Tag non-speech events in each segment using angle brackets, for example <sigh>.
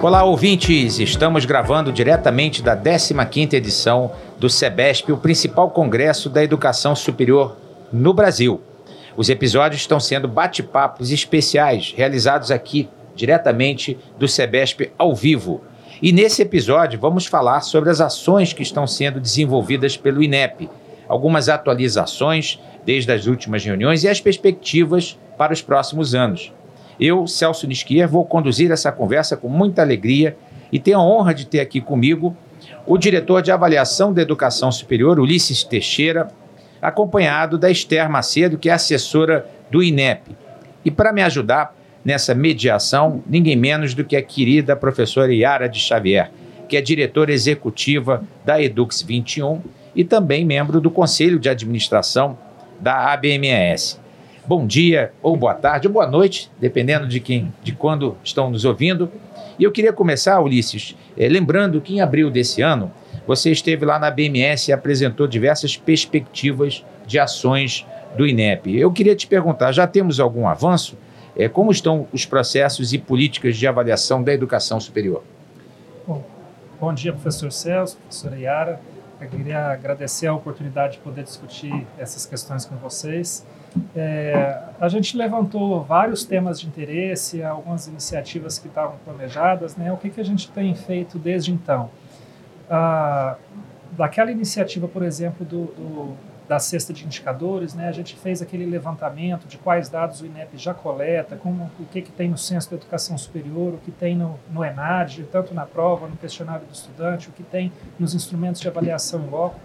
Olá, ouvintes! Estamos gravando diretamente da 15ª edição do SEBESP, o principal congresso da educação superior no Brasil. Os episódios estão sendo bate-papos especiais realizados aqui diretamente do SEBESP ao vivo. E nesse episódio vamos falar sobre as ações que estão sendo desenvolvidas pelo INEP, algumas atualizações desde as últimas reuniões e as perspectivas para os próximos anos. Eu, Celso Nisquier, vou conduzir essa conversa com muita alegria e tenho a honra de ter aqui comigo o diretor de avaliação da educação superior, Ulisses Teixeira, acompanhado da Esther Macedo, que é assessora do INEP. E para me ajudar nessa mediação, ninguém menos do que a querida professora Yara de Xavier, que é diretora executiva da Edux 21 e também membro do Conselho de Administração da ABMS bom dia, ou boa tarde, ou boa noite, dependendo de quem, de quando estão nos ouvindo. E eu queria começar, Ulisses, eh, lembrando que em abril desse ano você esteve lá na BMS e apresentou diversas perspectivas de ações do INEP. Eu queria te perguntar, já temos algum avanço? Eh, como estão os processos e políticas de avaliação da educação superior? Bom, bom dia, professor Celso, professora Yara. Eu queria agradecer a oportunidade de poder discutir essas questões com vocês. É, a gente levantou vários temas de interesse, algumas iniciativas que estavam planejadas, né? O que, que a gente tem feito desde então? Ah, daquela iniciativa, por exemplo, do, do, da cesta de indicadores, né? A gente fez aquele levantamento de quais dados o INEP já coleta, como, o que, que tem no Censo da Educação Superior, o que tem no, no ENAD, tanto na prova, no questionário do estudante, o que tem nos instrumentos de avaliação em loco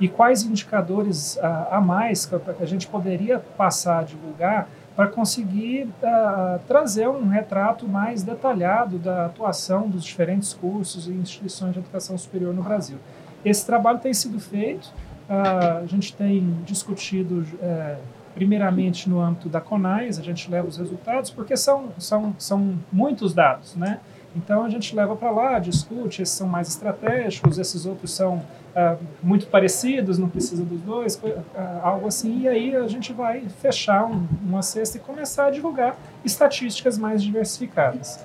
e quais indicadores a, a mais que a gente poderia passar a divulgar para conseguir uh, trazer um retrato mais detalhado da atuação dos diferentes cursos e instituições de educação superior no Brasil. Esse trabalho tem sido feito, uh, a gente tem discutido uh, primeiramente no âmbito da CONAIS, a gente leva os resultados, porque são, são, são muitos dados, né? Então a gente leva para lá, discute, esses são mais estratégicos, esses outros são ah, muito parecidos, não precisa dos dois, ah, algo assim, e aí a gente vai fechar um, uma cesta e começar a divulgar estatísticas mais diversificadas.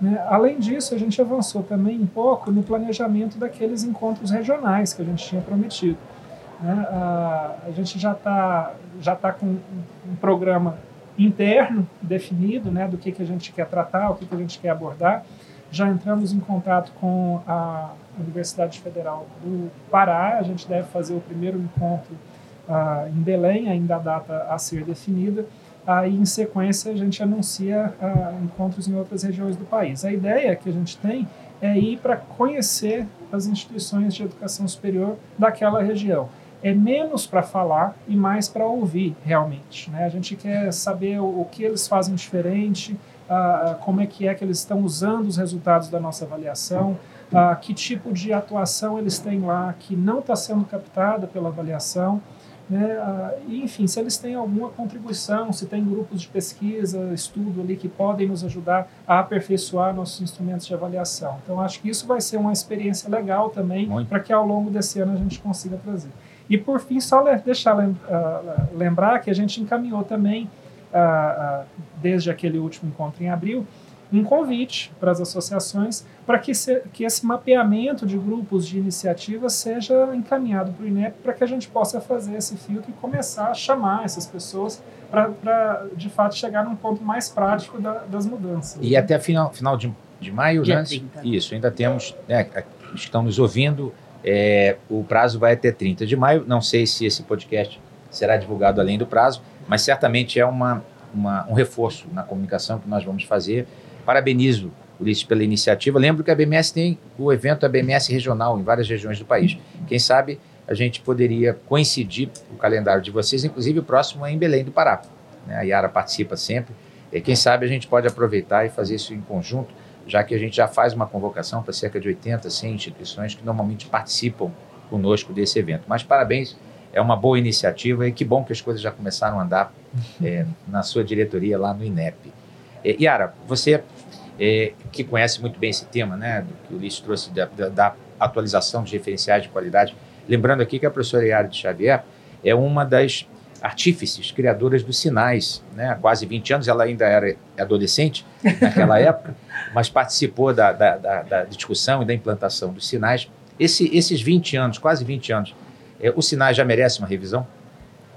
Né? Além disso, a gente avançou também um pouco no planejamento daqueles encontros regionais que a gente tinha prometido. Né? A, a gente já está já tá com um programa interno definido né, do que, que a gente quer tratar, o que, que a gente quer abordar. Já entramos em contato com a Universidade Federal do Pará. A gente deve fazer o primeiro encontro uh, em Belém, ainda a data a ser definida. Aí, em sequência, a gente anuncia uh, encontros em outras regiões do país. A ideia que a gente tem é ir para conhecer as instituições de educação superior daquela região. É menos para falar e mais para ouvir realmente. Né? A gente quer saber o, o que eles fazem diferente, como é que é que eles estão usando os resultados da nossa avaliação, que tipo de atuação eles têm lá que não está sendo captada pela avaliação. Né? Enfim, se eles têm alguma contribuição, se tem grupos de pesquisa, estudo ali que podem nos ajudar a aperfeiçoar nossos instrumentos de avaliação. Então, acho que isso vai ser uma experiência legal também para que ao longo desse ano a gente consiga trazer. E, por fim, só deixar lembrar que a gente encaminhou também, uh, uh, desde aquele último encontro em abril, um convite para as associações para que, que esse mapeamento de grupos de iniciativas seja encaminhado para o INEP para que a gente possa fazer esse filtro e começar a chamar essas pessoas para, de fato, chegar num ponto mais prático da, das mudanças. E até final, final de, de maio, Dia né? 30. Isso, ainda temos, né, estão nos ouvindo, é, o prazo vai até 30 de maio. Não sei se esse podcast será divulgado além do prazo, mas certamente é uma, uma, um reforço na comunicação que nós vamos fazer Parabenizo Ulisses pela iniciativa. Lembro que a BMS tem o evento BMS regional em várias regiões do país. Quem sabe a gente poderia coincidir o calendário de vocês, inclusive o próximo é em Belém do Pará. Né? A Yara participa sempre. E quem sabe a gente pode aproveitar e fazer isso em conjunto, já que a gente já faz uma convocação para cerca de 80, 100 instituições que normalmente participam conosco desse evento. Mas parabéns, é uma boa iniciativa e que bom que as coisas já começaram a andar é, na sua diretoria lá no INEP. É, Yara, você é, que conhece muito bem esse tema, né, do que o Ulisses trouxe da, da, da, atualização de referenciais de qualidade, lembrando aqui que a professora Yara de Xavier é uma das artífices, criadoras dos sinais. Né? Há quase 20 anos, ela ainda era adolescente naquela <laughs> época, mas participou da, da, discussão e da implantação dos sinais. Esse, esses 20 anos, quase 20 anos, é, o sinais já merece uma revisão?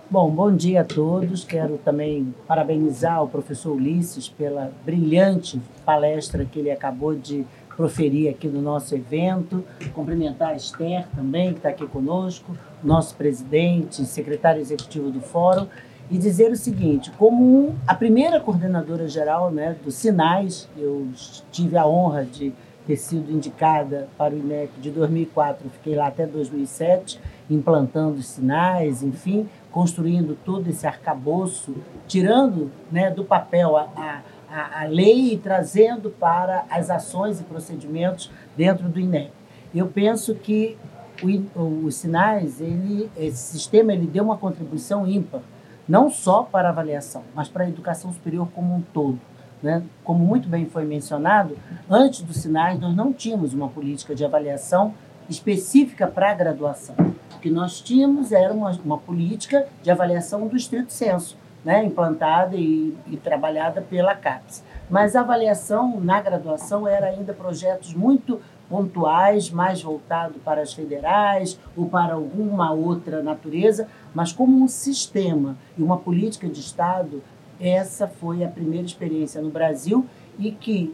Bom, bom dia a todos. Quero também parabenizar o professor Ulisses pela brilhante palestra que ele acabou de proferir aqui no nosso evento. Cumprimentar a Esther também, que está aqui conosco, nosso presidente, secretário executivo do Fórum, e dizer o seguinte: como a primeira coordenadora geral né, Sinais, eu tive a honra de ter sido indicada para o INEP de 2004, fiquei lá até 2007, implantando sinais, enfim, construindo todo esse arcabouço, tirando né, do papel a, a a, a lei e trazendo para as ações e procedimentos dentro do INEP. Eu penso que o, os sinais, ele, esse sistema, ele deu uma contribuição ímpar, não só para a avaliação, mas para a educação superior como um todo. Né? Como muito bem foi mencionado, antes dos sinais nós não tínhamos uma política de avaliação específica para a graduação. O que nós tínhamos era uma, uma política de avaliação do estrito senso, né, implantada e, e trabalhada pela CAPES. Mas a avaliação na graduação era ainda projetos muito pontuais, mais voltado para as federais ou para alguma outra natureza, mas como um sistema e uma política de Estado, essa foi a primeira experiência no Brasil e que,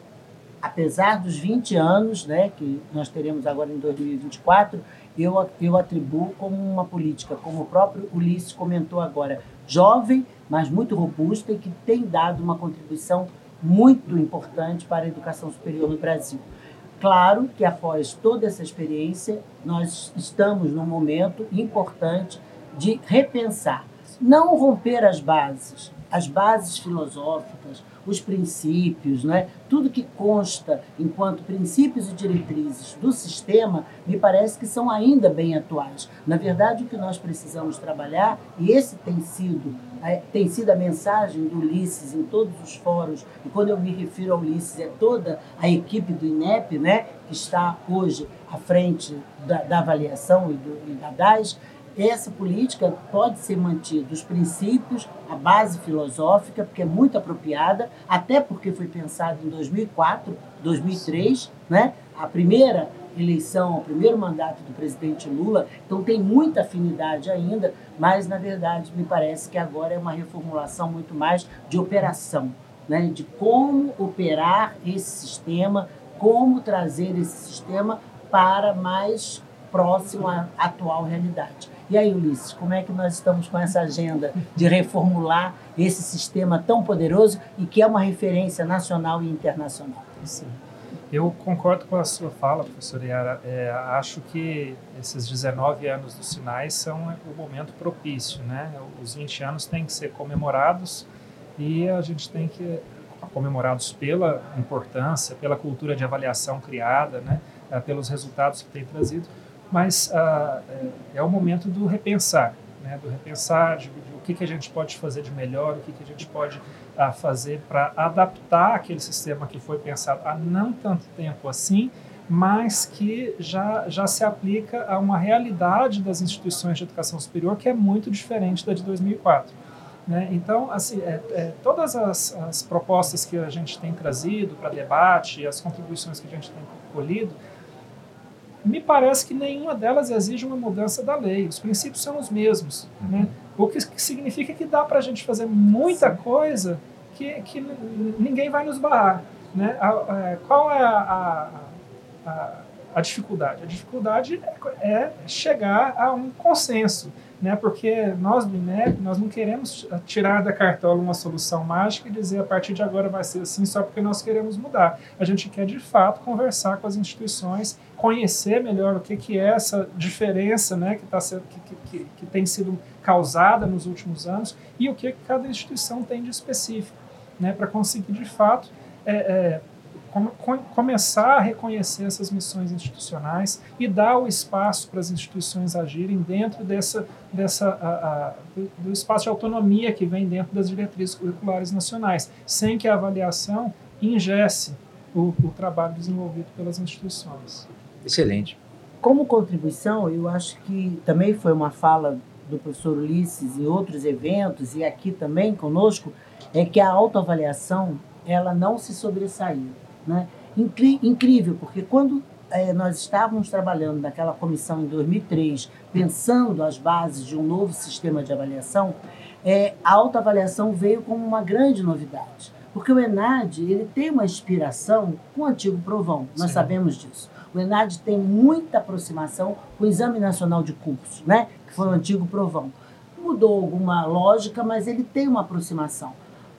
apesar dos 20 anos né, que nós teremos agora em 2024, eu, eu atribuo como uma política, como o próprio Ulisses comentou agora, jovem, mas muito robusta e que tem dado uma contribuição muito importante para a educação superior no Brasil. Claro que após toda essa experiência, nós estamos num momento importante de repensar, não romper as bases, as bases filosóficas, os princípios, né? tudo que consta enquanto princípios e diretrizes do sistema, me parece que são ainda bem atuais. Na verdade, o que nós precisamos trabalhar, e esse tem sido, é, tem sido a mensagem do Ulisses em todos os fóruns, e quando eu me refiro ao Ulisses, é toda a equipe do INEP, né, que está hoje à frente da, da avaliação e, do, e da DAS, essa política pode ser mantida, os princípios, a base filosófica, porque é muito apropriada, até porque foi pensado em 2004, 2003, né? a primeira eleição, o primeiro mandato do presidente Lula, então tem muita afinidade ainda, mas na verdade me parece que agora é uma reformulação muito mais de operação, né? de como operar esse sistema, como trazer esse sistema para mais próximo à atual realidade. E aí, Ulisses, como é que nós estamos com essa agenda de reformular esse sistema tão poderoso e que é uma referência nacional e internacional? Sim. Eu concordo com a sua fala, professora Yara. É, acho que esses 19 anos dos sinais são o momento propício. Né? Os 20 anos têm que ser comemorados e a gente tem que comemorados pela importância, pela cultura de avaliação criada, né? pelos resultados que tem trazido mas uh, é, é, o momento do repensar, né? do repensar de, de, o que, que a gente pode fazer de melhor, o que, que a gente pode uh, fazer para adaptar aquele sistema que foi pensado há não tanto tempo assim, mas que já, já se aplica a uma realidade das instituições de educação superior que é muito diferente da de 2004. Né? Então, assim, é, é, todas as, as propostas que a gente tem trazido para debate, as contribuições que a gente tem colhido, me parece que nenhuma delas exige uma mudança da lei. Os princípios são os mesmos. Né? O que significa que dá para a gente fazer muita coisa que, que ninguém vai nos barrar. Né? A, a, qual é a, a, a, dificuldade? A dificuldade é, é chegar a um consenso né? Porque nós do INEP, nós não queremos tirar da cartola uma solução mágica e dizer a partir de agora vai ser assim só porque nós queremos mudar. A gente quer de fato conversar com as instituições, conhecer melhor o que, que é essa diferença, né, que, tá sendo, que, que, que tem sido causada nos últimos anos e o que, que cada instituição tem de específico, né, para conseguir de fato é, é, começar a reconhecer essas missões institucionais e dar o espaço para as instituições agirem dentro dessa, dessa a, a, do, do, espaço de autonomia que vem dentro das diretrizes curriculares nacionais, sem que a avaliação ingesse o, o trabalho desenvolvido pelas instituições. Excelente. Como contribuição, eu acho que também foi uma fala do professor Ulisses em outros eventos e aqui também conosco é que a autoavaliação ela não se sobressaiu. Né? Incrível, porque quando é, nós estávamos trabalhando naquela comissão em 2003, pensando as bases de um novo sistema de avaliação, é, a autoavaliação veio como uma grande novidade. Porque o ENAD ele tem uma inspiração com o antigo Provão, nós Sim. sabemos disso. O ENAD tem muita aproximação com o Exame Nacional de Cursos, né? que foi o antigo Provão. Mudou alguma lógica, mas ele tem uma aproximação.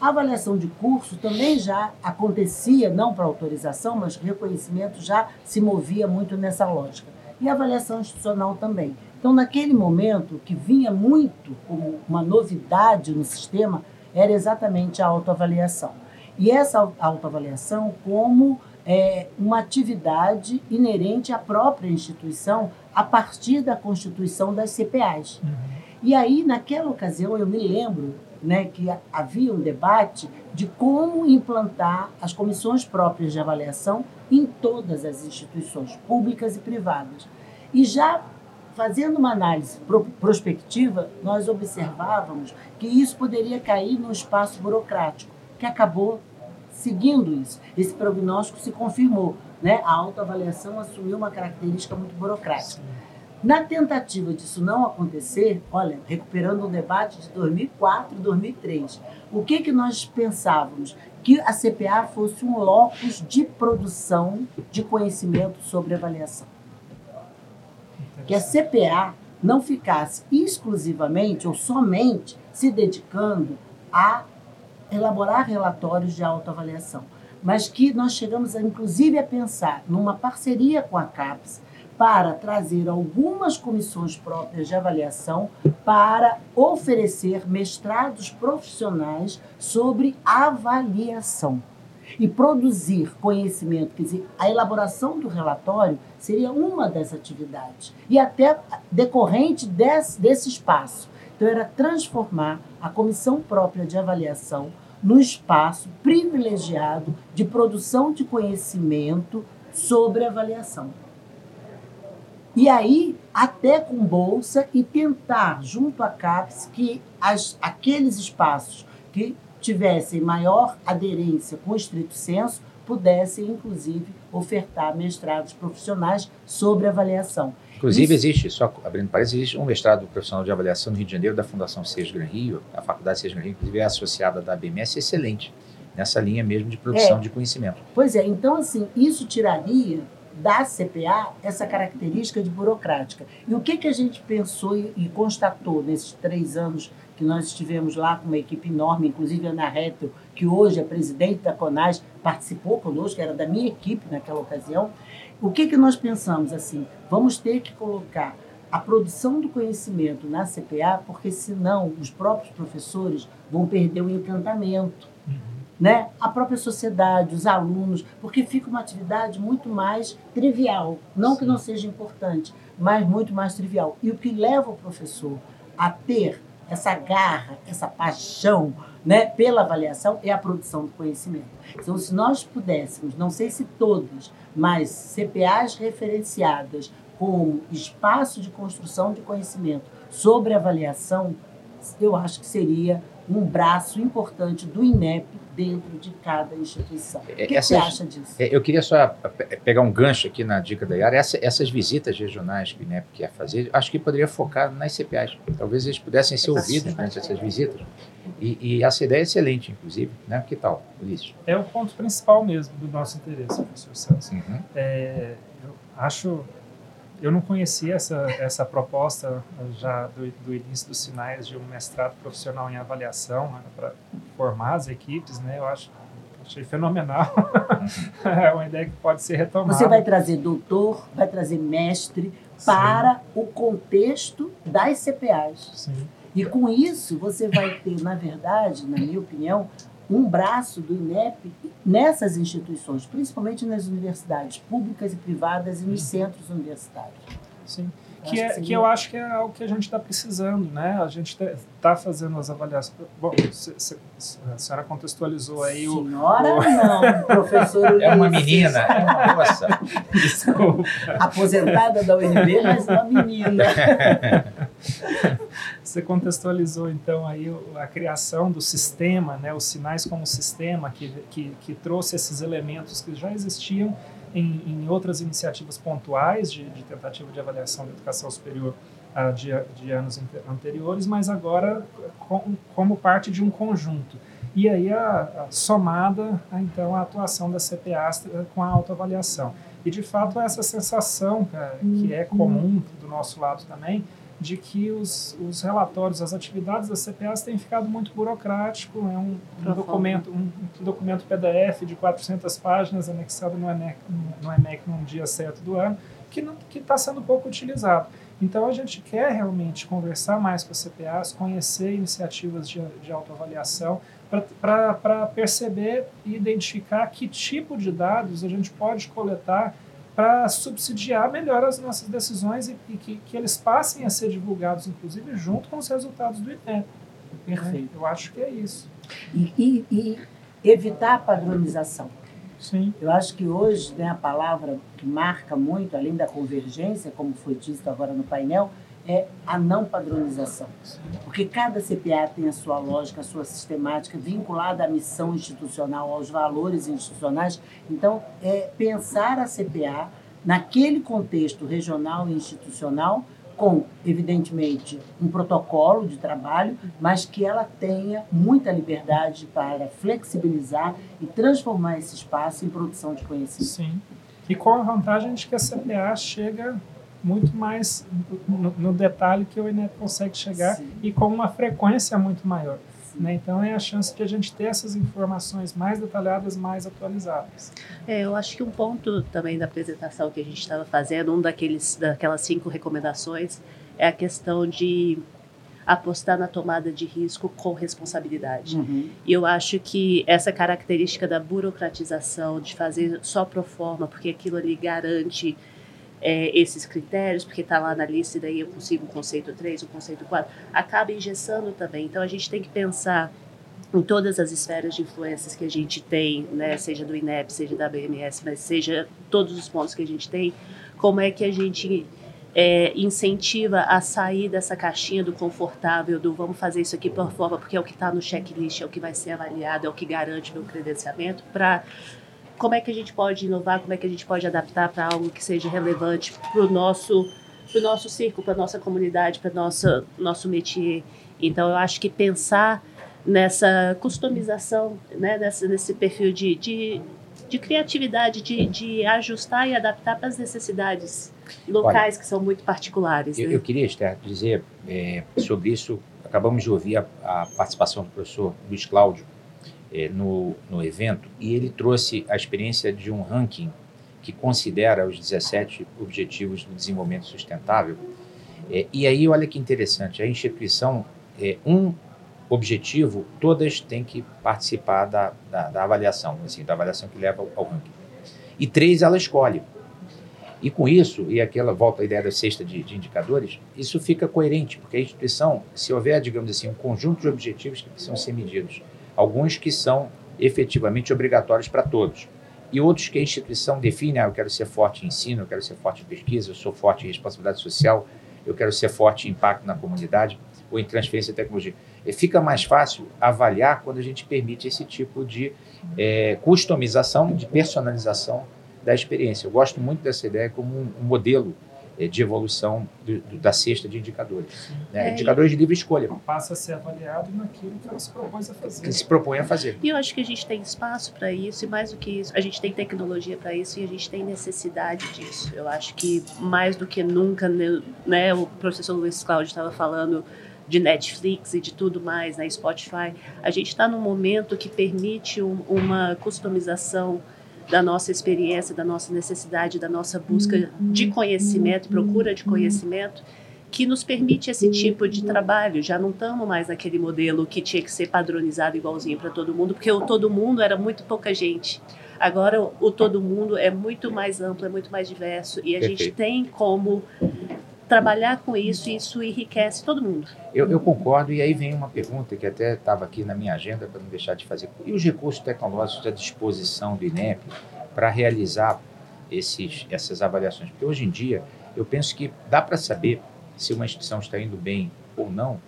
A avaliação de curso também já acontecia, não para autorização, mas reconhecimento já se movia muito nessa lógica. E a avaliação institucional também. Então, naquele momento, que vinha muito como uma novidade no sistema, era exatamente a autoavaliação. E essa autoavaliação como é, uma atividade inerente à própria instituição a partir da constituição das CPAs. Uhum. E aí, naquela ocasião, eu me lembro né, que havia um debate de como implantar as comissões próprias de avaliação em todas as instituições públicas e privadas. E já fazendo uma análise prospectiva, nós observávamos que isso poderia cair no espaço burocrático, que acabou seguindo isso. Esse prognóstico se confirmou. Né? A autoavaliação assumiu uma característica muito burocrática. Sim. Na tentativa disso não acontecer, olha, recuperando o debate de 2004 e 2003, o que, que nós pensávamos? Que a CPA fosse um locus de produção de conhecimento sobre avaliação. Que a CPA não ficasse exclusivamente ou somente se dedicando a elaborar relatórios de autoavaliação, mas que nós chegamos, a, inclusive, a pensar numa parceria com a CAPES para trazer algumas comissões próprias de avaliação para oferecer mestrados profissionais sobre avaliação e produzir conhecimento, quer dizer, a elaboração do relatório seria uma das atividades e até decorrente desse, desse espaço. Então, era transformar a comissão própria de avaliação no espaço privilegiado de produção de conhecimento sobre avaliação. E aí, até com bolsa e tentar, junto à CAPES, que as, aqueles espaços que tivessem maior aderência com o estrito senso pudessem, inclusive, ofertar mestrados profissionais sobre avaliação. Inclusive, Isso... existe, só abrindo parênteses, existe um mestrado profissional de avaliação no Rio de Janeiro da Fundação Seis Gran Rio, a Faculdade Seis Gran Rio, inclusive é associada da BMS, excelente, nessa linha mesmo de produção é. de conhecimento. Pois é, então, assim, isso tiraria da CPA essa característica de burocrática. E o que, que a gente pensou e, constatou nesses três anos que nós estivemos lá com uma equipe enorme, inclusive a Ana Rettel, que hoje é presidente da CONAS, participou conosco, era da minha equipe naquela ocasião. O que, que nós pensamos assim? Vamos ter que colocar a produção do conhecimento na CPA, porque senão os próprios professores vão perder o encantamento né? a própria sociedade, os alunos, porque fica uma atividade muito mais trivial. Não que não seja importante, mas muito mais trivial. E o que leva o professor a ter essa garra, essa paixão né, pela avaliação é a produção do conhecimento. Então, se nós pudéssemos, não sei se todos, mas CPAs referenciadas como espaço de construção de conhecimento sobre avaliação, eu acho que seria um braço importante do INEP dentro de cada instituição. O que, essas, você acha disso? É, eu queria só pegar um gancho aqui na dica da Yara. Essa, essas visitas regionais que o INEP quer fazer, acho que poderia focar nas CPAs. Talvez eles pudessem ser ouvidos durante essas visitas. E, e, essa ideia é excelente, inclusive. Né? Que tal, Ulisses? É o ponto principal mesmo do nosso interesse, professor Celso. Uhum. É, eu acho eu não conhecia essa, essa proposta já do, do, início dos sinais de um mestrado profissional em avaliação né, para formar as equipes, né? Eu acho achei fenomenal. <laughs> é uma ideia que pode ser retomada. Você vai trazer doutor, vai trazer mestre Sim. para o contexto das CPAs. Sim. E com isso você vai ter, na verdade, na minha opinião, um braço do INEP nessas instituições, principalmente nas universidades públicas e privadas e nos centros universitários. Sim. Que, é, que, eu acho que é algo que a gente está precisando, né? A gente está fazendo as avaliações. Bom, se, se, a senhora contextualizou aí o. Senhora, o... não, professor. <laughs> É uma menina, é uma moça. <laughs> Desculpa. Aposentada da UNB, mas uma menina. <laughs> Você contextualizou então aí a criação do sistema, né, os sinais como sistema que, que, que trouxe esses elementos que já existiam em, em outras iniciativas pontuais de, de, tentativa de avaliação da educação superior uh, de, de, anos anteriores, mas agora com, como parte de um conjunto. E aí a, a somada então a atuação da CPAs com a autoavaliação. E de fato essa sensação cara, que é comum do nosso lado também de que os, os relatórios, as atividades das CPAs têm ficado muito burocrático, é um, um documento, um, um, documento PDF de 400 páginas anexado no ENEC, no ENEC num dia certo do ano, que está sendo pouco utilizado. Então a gente quer realmente conversar mais com as CPAs, conhecer iniciativas de, de autoavaliação, para perceber e identificar que tipo de dados a gente pode coletar para subsidiar melhor as nossas decisões e, e que, que, eles passem a ser divulgados, inclusive, junto com os resultados do INEP. Né? Perfeito. Eu acho que é isso. E, e, e, evitar a padronização. Sim. Eu acho que hoje né, a palavra que marca muito, além da convergência, como foi dito agora no painel, é a não padronização. Porque cada CPA tem a sua lógica, a sua sistemática vinculada à missão institucional, aos valores institucionais. Então, é pensar a CPA naquele contexto regional e institucional com, evidentemente, um protocolo de trabalho, mas que ela tenha muita liberdade para flexibilizar e transformar esse espaço em produção de conhecimento. Sim. E com a vantagem de que a CPA chega muito mais no, no detalhe que o INEP consegue chegar Sim. e com uma frequência muito maior. Né? Então é a chance de a gente ter essas informações mais detalhadas, mais atualizadas. É, eu acho que um ponto também da apresentação que a gente estava fazendo, um daqueles daquelas cinco recomendações, é a questão de apostar na tomada de risco com responsabilidade. Uhum. E eu acho que essa característica da burocratização, de fazer só pro forma, porque aquilo ali garante é, esses critérios, porque está lá na lista e daí eu consigo o conceito 3, o conceito 4, acaba engessando também. Então a gente tem que pensar em todas as esferas de influências que a gente tem, né, seja do INEP, seja da BMS, mas seja todos os pontos que a gente tem, como é que a gente é, incentiva a sair dessa caixinha do confortável, do vamos fazer isso aqui por forma, porque é o que está no checklist, é o que vai ser avaliado, é o que garante meu credenciamento, para como é que a gente pode inovar, como é que a gente pode adaptar para algo que seja relevante para o nosso, pro nosso círculo, para nossa comunidade, para nosso nosso métier. Então, eu acho que pensar nessa customização, né, nessa, nesse perfil de, de, de criatividade, de, de ajustar e adaptar para as necessidades locais Olha, que são muito particulares. Eu, né? eu queria, Esther, dizer é, sobre isso. Acabamos de ouvir a, a participação do professor Luiz Cláudio é, no, no evento e ele trouxe a experiência de um ranking que considera os 17 Objetivos do Desenvolvimento Sustentável. É, e aí, olha que interessante, a instituição, é, um objetivo, todas têm que participar da, da, da avaliação, assim, da avaliação que leva ao, ao ranking. E três ela escolhe. E com isso, e aquela volta à ideia da cesta de, de, indicadores, isso fica coerente, porque a instituição, se houver, digamos assim, um conjunto de objetivos que precisam ser medidos alguns que são efetivamente obrigatórios para todos. E outros que a instituição define, ah, eu quero ser forte em ensino, eu quero ser forte em pesquisa, eu sou forte em responsabilidade social, eu quero ser forte em impacto na comunidade ou em transferência de tecnologia. E fica mais fácil avaliar quando a gente permite esse tipo de é, customização, de personalização da experiência. Eu gosto muito dessa ideia como um, um modelo de evolução do, do, da cesta de indicadores. Né? É, indicadores de livre escolha. Passa a ser avaliado naquilo que ela se propõe a fazer. Que se propõe a fazer. E eu acho que a gente tem espaço para isso, e mais do que isso, a gente tem tecnologia para isso e a gente tem necessidade disso. Eu acho que mais do que nunca, né, né o professor Luiz Cláudio estava falando de Netflix e de tudo mais, né, Spotify, a gente está num momento que permite um, uma customização da nossa experiência, da nossa necessidade, da nossa busca de conhecimento, procura de conhecimento, que nos permite esse tipo de trabalho. Já não estamos mais naquele modelo que tinha que ser padronizado igualzinho para todo mundo, porque o todo mundo era muito pouca gente. Agora o todo mundo é muito mais amplo, é muito mais diverso e a Perfeito. gente tem como trabalhar com isso e isso enriquece todo mundo. Eu, eu concordo, e aí vem uma pergunta que até estava aqui na minha agenda para não deixar de fazer. E os recursos tecnológicos à disposição do INEP para realizar esses, essas avaliações? Porque hoje em dia eu penso que dá para saber se uma instituição está indo bem ou não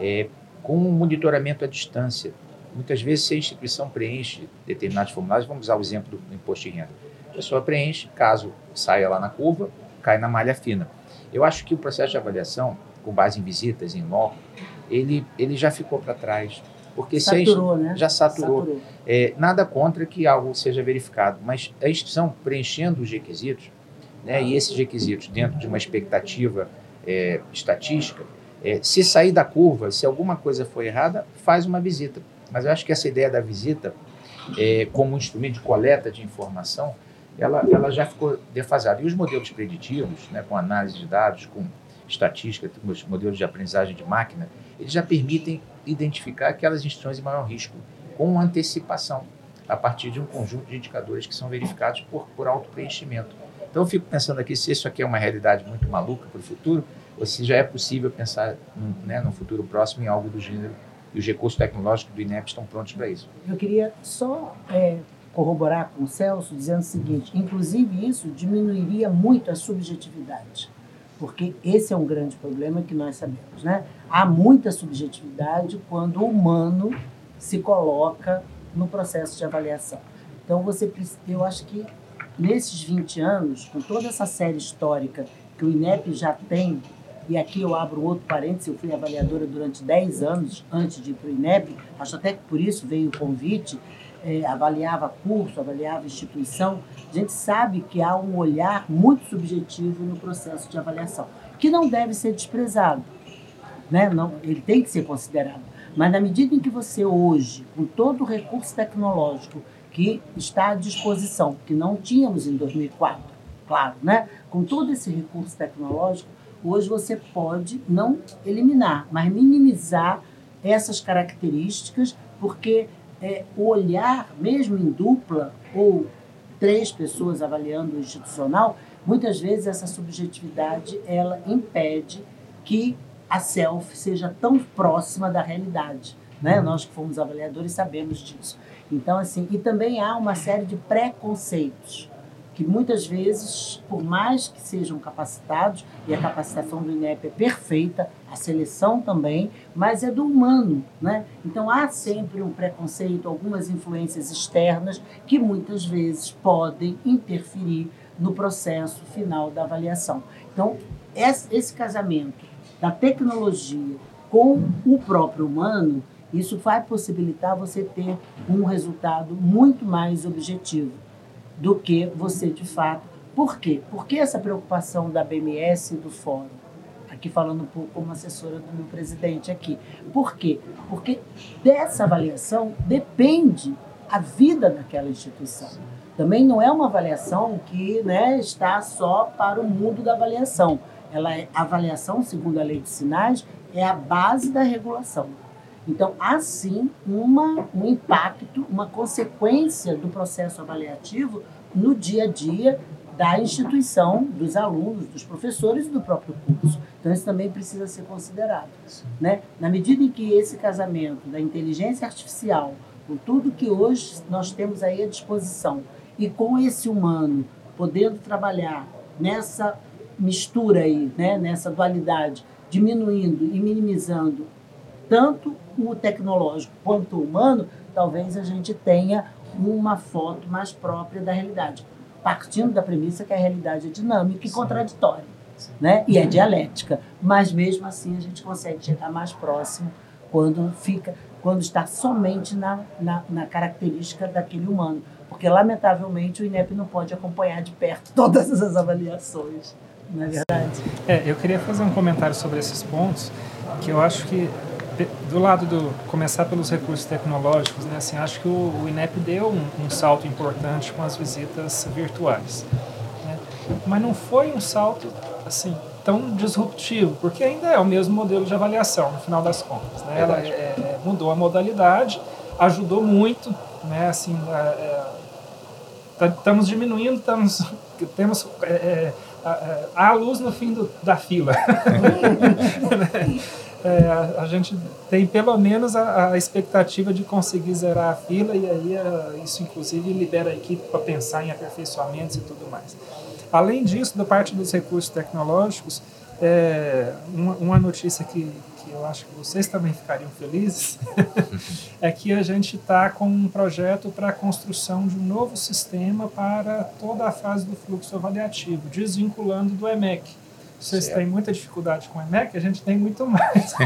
é, com um monitoramento à distância. Muitas vezes, se a instituição preenche determinados formulários, vamos usar o exemplo do imposto de renda. A pessoa preenche, caso saia lá na curva, cai na malha fina. Eu acho que o processo de avaliação, com base em visitas, em nó, ele, ele já ficou para trás. Porque saturou, se a, né? já saturou. saturou. É, nada contra que algo seja verificado, mas a instituição preenchendo os requisitos, né, e esses requisitos dentro de uma expectativa é, estatística, é, se sair da curva, se alguma coisa for errada, faz uma visita. Mas eu acho que essa ideia da visita, é, como um instrumento de coleta de informação, ela, ela já ficou defasada. E os modelos preditivos, né, com análise de dados, com estatística, os modelos de aprendizagem de máquina, eles já permitem identificar aquelas instituições de maior risco com antecipação, a partir de um conjunto de indicadores que são verificados por, por auto-preenchimento. Então, eu fico pensando aqui se isso aqui é uma realidade muito maluca para o futuro, ou se já é possível pensar num, né, no futuro próximo em algo do gênero e os recursos tecnológicos do INEP estão prontos para isso. Eu queria só é, corroborar com o Celso, dizendo o seguinte: inclusive, isso diminuiria muito a subjetividade, porque esse é um grande problema que nós sabemos. Né? Há muita subjetividade quando o humano se coloca no processo de avaliação. Então, você, eu acho que nesses 20 anos, com toda essa série histórica que o INEP já tem, e aqui eu abro outro parênteses, eu fui avaliadora durante 10 anos antes de ir para o INEP, acho até que por isso veio o convite, é, avaliava curso, avaliava instituição, a gente sabe que há um olhar muito subjetivo no processo de avaliação, que não deve ser desprezado. Né? Não, ele tem que ser considerado. Mas na medida em que você hoje, com todo o recurso tecnológico que está à disposição, que não tínhamos em 2004, claro, né? com todo esse recurso tecnológico, hoje você pode não eliminar, mas minimizar essas características, porque é, o olhar, mesmo em dupla ou três pessoas avaliando o institucional, muitas vezes essa subjetividade ela impede que a self seja tão próxima da realidade. Né? Uhum. Nós que fomos avaliadores sabemos disso. Então, assim, e também há uma série de preconceitos que muitas vezes, por mais que sejam capacitados, e a capacitação do INEP é perfeita, a seleção também, mas é do humano, né? Então há sempre um preconceito, algumas influências externas que muitas vezes podem interferir no processo final da avaliação. Então, esse casamento da tecnologia com o próprio humano, isso vai possibilitar você ter um resultado muito mais objetivo do que você de fato. Por quê? Por que essa preocupação da BMS e do Fórum? Aqui falando um pouco como assessora do meu presidente aqui. Por quê? Porque dessa avaliação depende a vida daquela instituição. Também não é uma avaliação que né, está só para o mundo da avaliação. Ela é avaliação, segundo a lei de sinais, é a base da regulação. Então, há sim uma, um impacto, uma consequência do processo avaliativo no dia a dia da instituição, dos alunos, dos professores e do próprio curso. Então, isso também precisa ser considerado. Né? Na medida em que esse casamento da inteligência artificial, com tudo que hoje nós temos aí à disposição, e com esse humano podendo trabalhar nessa mistura aí, né? nessa dualidade, diminuindo e minimizando tanto o tecnológico quanto o humano, talvez a gente tenha uma foto mais própria da realidade, partindo da premissa que a realidade é dinâmica e Sim. contraditória, né? E é dialética, mas mesmo assim a gente consegue chegar mais próximo quando fica, quando está somente na, na, na característica daquele humano, porque lamentavelmente o INEP não pode acompanhar de perto todas <laughs> essas avaliações, não é verdade? É, eu queria fazer um comentário sobre esses pontos que eu acho que do lado do começar pelos recursos tecnológicos, né, assim, acho que o, o INEP deu um, um, salto importante com as visitas virtuais, né? mas não foi um salto assim tão disruptivo, porque ainda é o mesmo modelo de avaliação no final das contas, né? Ela é, é, mudou a modalidade, ajudou muito, né? Assim, estamos é, diminuindo, estamos temos é, é, há luz no fim do, da fila. <laughs> <laughs> é, a, a, gente tem pelo menos a, a, expectativa de conseguir zerar a fila e aí a, é, isso inclusive libera a equipe para pensar em aperfeiçoamentos e tudo mais. Além disso, da parte dos recursos tecnológicos, é, uma, uma, notícia que, que eu acho que vocês também ficariam felizes <laughs> é que a gente está com um projeto para a construção de um novo sistema para toda a fase do fluxo avaliativo, desvinculando do EMEC. Vocês certo. têm muita dificuldade com o EMEC, a gente tem muito mais. <laughs>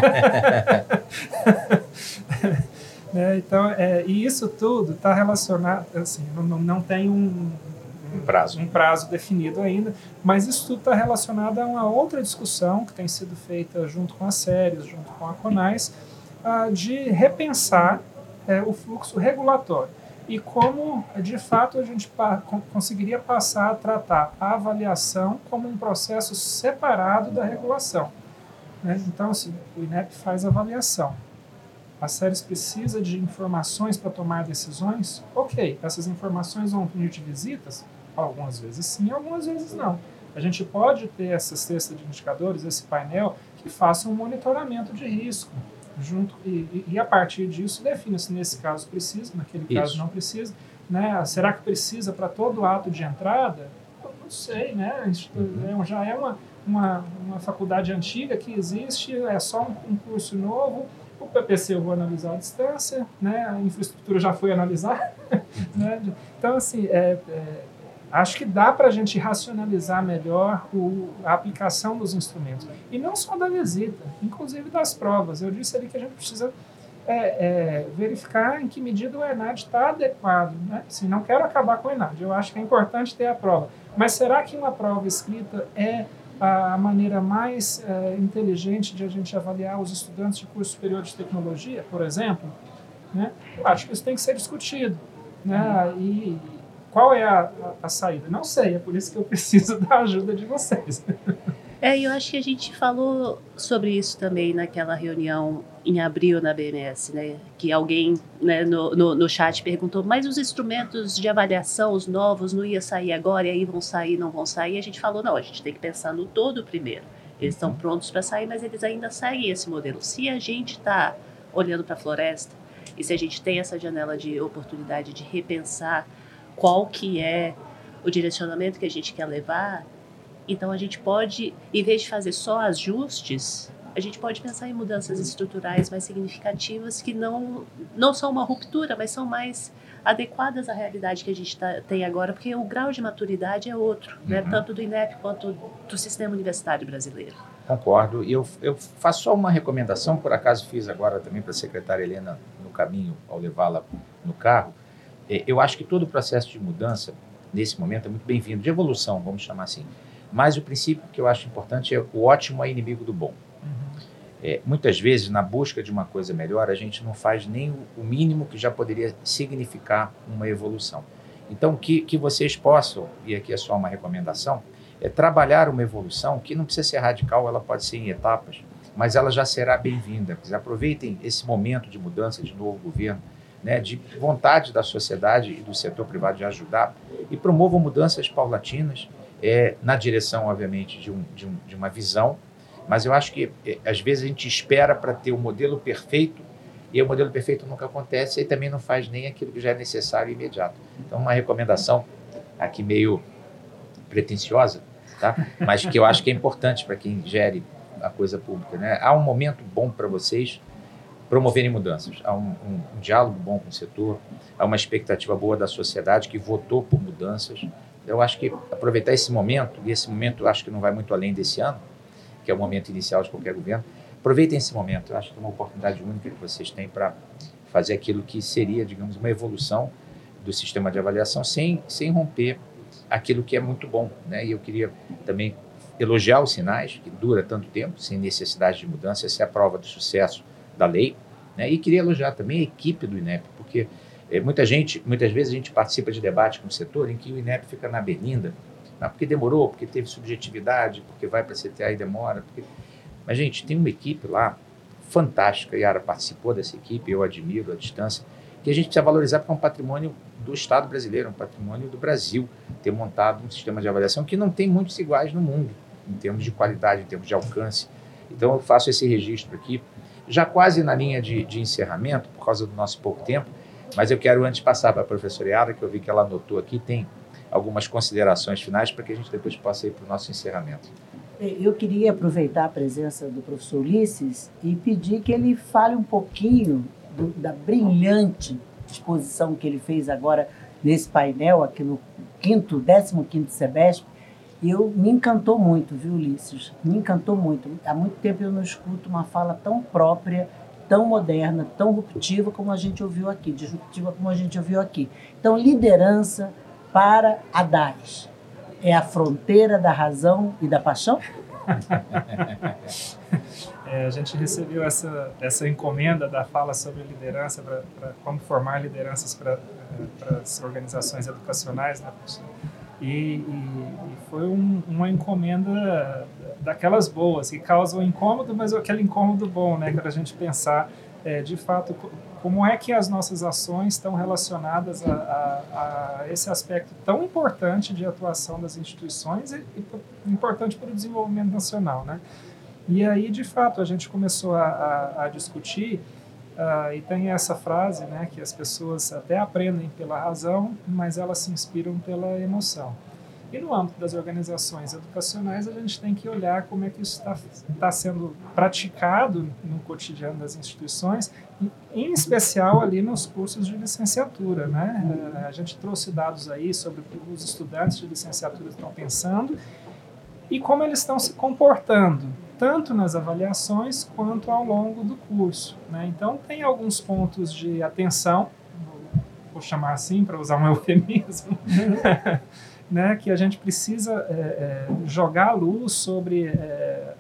é, então, é, e isso tudo está relacionado, assim, não, não tem um, um prazo. um prazo definido ainda, mas isso tudo está relacionado a uma outra discussão que tem sido feita junto com a SERES, junto com a CONAIS, uh, de repensar uh, o fluxo regulatório e como, de fato, a gente pa conseguiria passar a tratar a avaliação como um processo separado da regulação. Né? Então, assim, o INEP faz avaliação. A SERES precisa de informações para tomar decisões? Ok, essas informações vão vir de visitas? Algumas vezes sim, algumas vezes não. A gente pode ter essa cesta de indicadores, esse painel, que faça um monitoramento de risco. Junto, e, e a partir disso define se nesse caso precisa, naquele Isso. caso não precisa. Né? Será que precisa para todo ato de entrada? Eu não sei, né? Uhum. É, já é uma, uma, uma faculdade antiga que existe, é só um, um curso novo. O PPC eu vou analisar à distância, né? a infraestrutura já foi analisada. <laughs> né? Então, assim, é, é acho que dá para a gente racionalizar melhor o, a aplicação dos instrumentos. E não só da visita, inclusive das provas. Eu disse ali que a gente precisa é, é, verificar em que medida o ENAD está adequado. Né? Assim, não quero acabar com o ENAD, eu acho que é importante ter a prova. Mas será que uma prova escrita é a maneira mais é, inteligente de a gente avaliar os estudantes de curso superior de tecnologia, por exemplo? Né? Eu acho que isso tem que ser discutido. Né? E, qual é a, a, a, saída? Não sei, é por isso que eu <laughs> preciso da ajuda de vocês. É, eu acho que a gente falou sobre isso também naquela reunião em abril na BNS, né? Que alguém né, no, no, no, chat perguntou, mas os instrumentos de avaliação, os novos, não ia sair agora, e aí vão sair, não vão sair? A gente falou, não, a gente tem que pensar no todo primeiro. Eles estão uhum. prontos para sair, mas eles ainda seguem esse modelo. Se a gente está olhando para a floresta, e se a gente tem essa janela de oportunidade de repensar qual que é o direcionamento que a gente quer levar, então a gente pode, em vez de fazer só ajustes, a gente pode pensar em mudanças estruturais mais significativas que não, não são uma ruptura, mas são mais adequadas à realidade que a gente tá, tem agora, porque o grau de maturidade é outro, né? uhum. né? tanto do INEP quanto do sistema universitário brasileiro. Concordo. E eu, eu faço só uma recomendação, por acaso fiz agora também para a secretária Helena no caminho, ao levá-la no carro eu acho que todo o processo de mudança, nesse momento, é muito bem-vindo, de evolução, vamos chamar assim. Mas o princípio que eu acho importante é o ótimo é inimigo do bom. Uhum. É, muitas vezes, na busca de uma coisa melhor, a gente não faz nem o mínimo que já poderia significar uma evolução. Então, que, que vocês possam, e aqui é só uma recomendação, é trabalhar uma evolução que não precisa ser radical, ela pode ser em etapas, mas ela já será bem-vinda. Aproveitem esse momento de mudança de novo governo, né, de vontade da sociedade e do setor privado de ajudar e promovam mudanças paulatinas é, na direção, obviamente, de, um, de, um, de uma visão. Mas eu acho que, é, às vezes, a gente espera para ter o um modelo perfeito e o modelo perfeito nunca acontece e também não faz nem aquilo que já é necessário e imediato. Então, uma recomendação aqui meio pretensiosa, tá? mas que eu acho que é importante para quem gere a coisa pública. Né? Há um momento bom para vocês promoverem mudanças. Há um, um, um, diálogo bom com o setor, há uma expectativa boa da sociedade que votou por mudanças. Eu acho que aproveitar esse momento, e esse momento acho que não vai muito além desse ano, que é o momento inicial de qualquer governo, aproveitem esse momento. Eu acho que é uma oportunidade única que vocês têm para fazer aquilo que seria, digamos, uma evolução do sistema de avaliação sem, sem romper aquilo que é muito bom. Né? E eu queria também elogiar os sinais, que dura tanto tempo, sem necessidade de mudança, essa é a prova do sucesso da lei. Né? E queria elogiar também a equipe do INEP, porque é, muita gente, muitas vezes a gente participa de debate com o setor em que o INEP fica na berlinda, ah, porque demorou, porque teve subjetividade, porque vai para a CTA e demora. Porque... Mas, gente, tem uma equipe lá fantástica, a Yara participou dessa equipe, eu admiro a distância, que a gente precisa valorizar porque é um patrimônio do Estado brasileiro, um patrimônio do Brasil, ter montado um sistema de avaliação que não tem muitos iguais no mundo, em termos de qualidade, em termos de alcance. Então, eu faço esse registro aqui já quase na linha de, de encerramento, por causa do nosso pouco tempo, mas eu quero antes passar para a professora Yara, que eu vi que ela anotou aqui, tem algumas considerações finais para que a gente depois possa ir para o nosso encerramento. Eu queria aproveitar a presença do professor Ulisses e pedir que ele fale um pouquinho do, da brilhante exposição que ele fez agora nesse painel, aqui no quinto, 15º semestre, eu me encantou muito, viu, Ulisses? Me encantou muito. Há muito tempo eu não escuto uma fala tão própria, tão moderna, tão ruptiva como a gente ouviu aqui, disruptiva como a gente ouviu aqui. Então, liderança para a DAS. É a fronteira da razão e da paixão? <laughs> É, a gente recebeu essa, essa encomenda da fala sobre liderança, para como formar lideranças para as organizações educacionais, né, e, e, e, foi um, uma encomenda daquelas boas, que causam incômodo, mas aquele incômodo bom, né, para a gente pensar é, de fato como é que as nossas ações estão relacionadas a, a, a, esse aspecto tão importante de atuação das instituições e, e importante para o desenvolvimento nacional, né? E aí, de fato, a gente começou a, a, a discutir, uh, e tem essa frase, né, que as pessoas até aprendem pela razão, mas elas se inspiram pela emoção. E no âmbito das organizações educacionais, a gente tem que olhar como é que isso está tá sendo praticado no cotidiano das instituições, em especial ali nos cursos de licenciatura. Né? A gente trouxe dados aí sobre o que os estudantes de licenciatura estão pensando e como eles estão se comportando tanto nas avaliações quanto ao longo do curso. Né? Então, tem alguns pontos de atenção, vou chamar assim para usar um <laughs> eufemismo, <laughs> né? que a gente precisa é, é, jogar luz sobre é,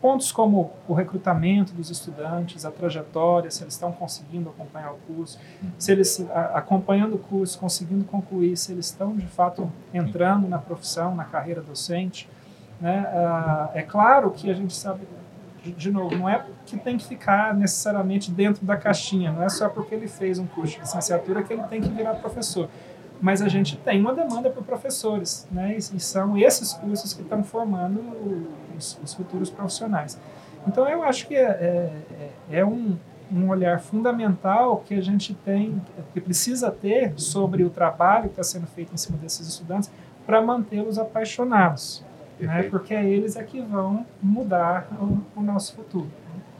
pontos como o recrutamento dos estudantes, a trajetória, se eles estão conseguindo acompanhar o curso, se eles, a, acompanhando o curso, conseguindo concluir, se eles estão de fato entrando na profissão, na carreira docente. Né? Ah, é claro que a gente sabe, de novo, não é que tem que ficar necessariamente dentro da caixinha, não é só porque ele fez um curso de licenciatura que ele tem que virar professor. Mas a gente tem uma demanda por professores, né? e são esses cursos que estão formando os, os futuros profissionais. Então, eu acho que é, é, é um, um olhar fundamental que a gente tem, que precisa ter sobre o trabalho que está sendo feito em cima desses estudantes para mantê-los apaixonados né? porque é eles é que vão mudar o, o nosso futuro.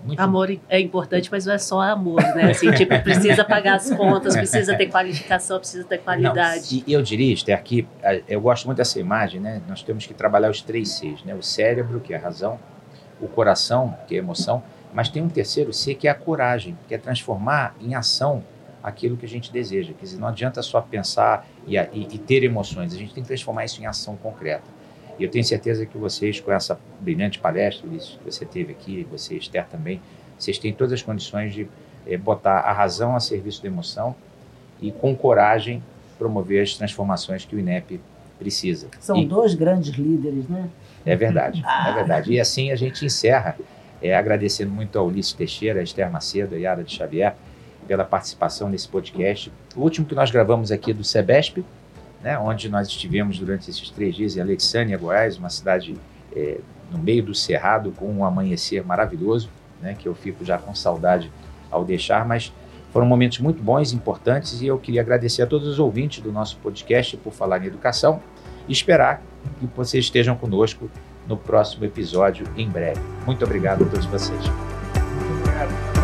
Muito amor é importante, mas não é só amor, né? Assim, tipo, <laughs> precisa pagar as contas, precisa ter qualificação, precisa ter qualidade. Não, e eu diria, Esther, aqui, eu gosto muito dessa imagem, né? Nós temos que trabalhar os três Cs, né? O cérebro, que é a razão, o coração, que é a emoção, mas tem um terceiro C, que é a coragem, que é transformar em ação aquilo que a gente deseja. Quer dizer, não adianta só pensar e, e, e ter emoções, a gente tem que transformar isso em ação concreta. E eu tenho certeza que vocês, com essa brilhante palestra que você teve aqui, você, Esther, também, vocês têm todas as condições de é, botar a razão a serviço da emoção e, com coragem, promover as transformações que o INEP precisa. São e, dois grandes líderes, né? É verdade, <laughs> é verdade. E assim a gente encerra, é, agradecendo muito ao Ulisses Teixeira, a Esther Macedo, a Yara de Xavier, pela participação nesse podcast. O último que nós gravamos aqui é do SEBESP, né, onde nós estivemos durante esses três dias em Alexânia, Goiás, uma cidade é, no meio do cerrado com um amanhecer maravilhoso, né, que eu fico já com saudade ao deixar, mas foram momentos muito bons, importantes e eu queria agradecer a todos os ouvintes do nosso podcast por falar em educação e esperar que vocês estejam conosco no próximo episódio em breve. Muito obrigado a todos vocês. Muito obrigado.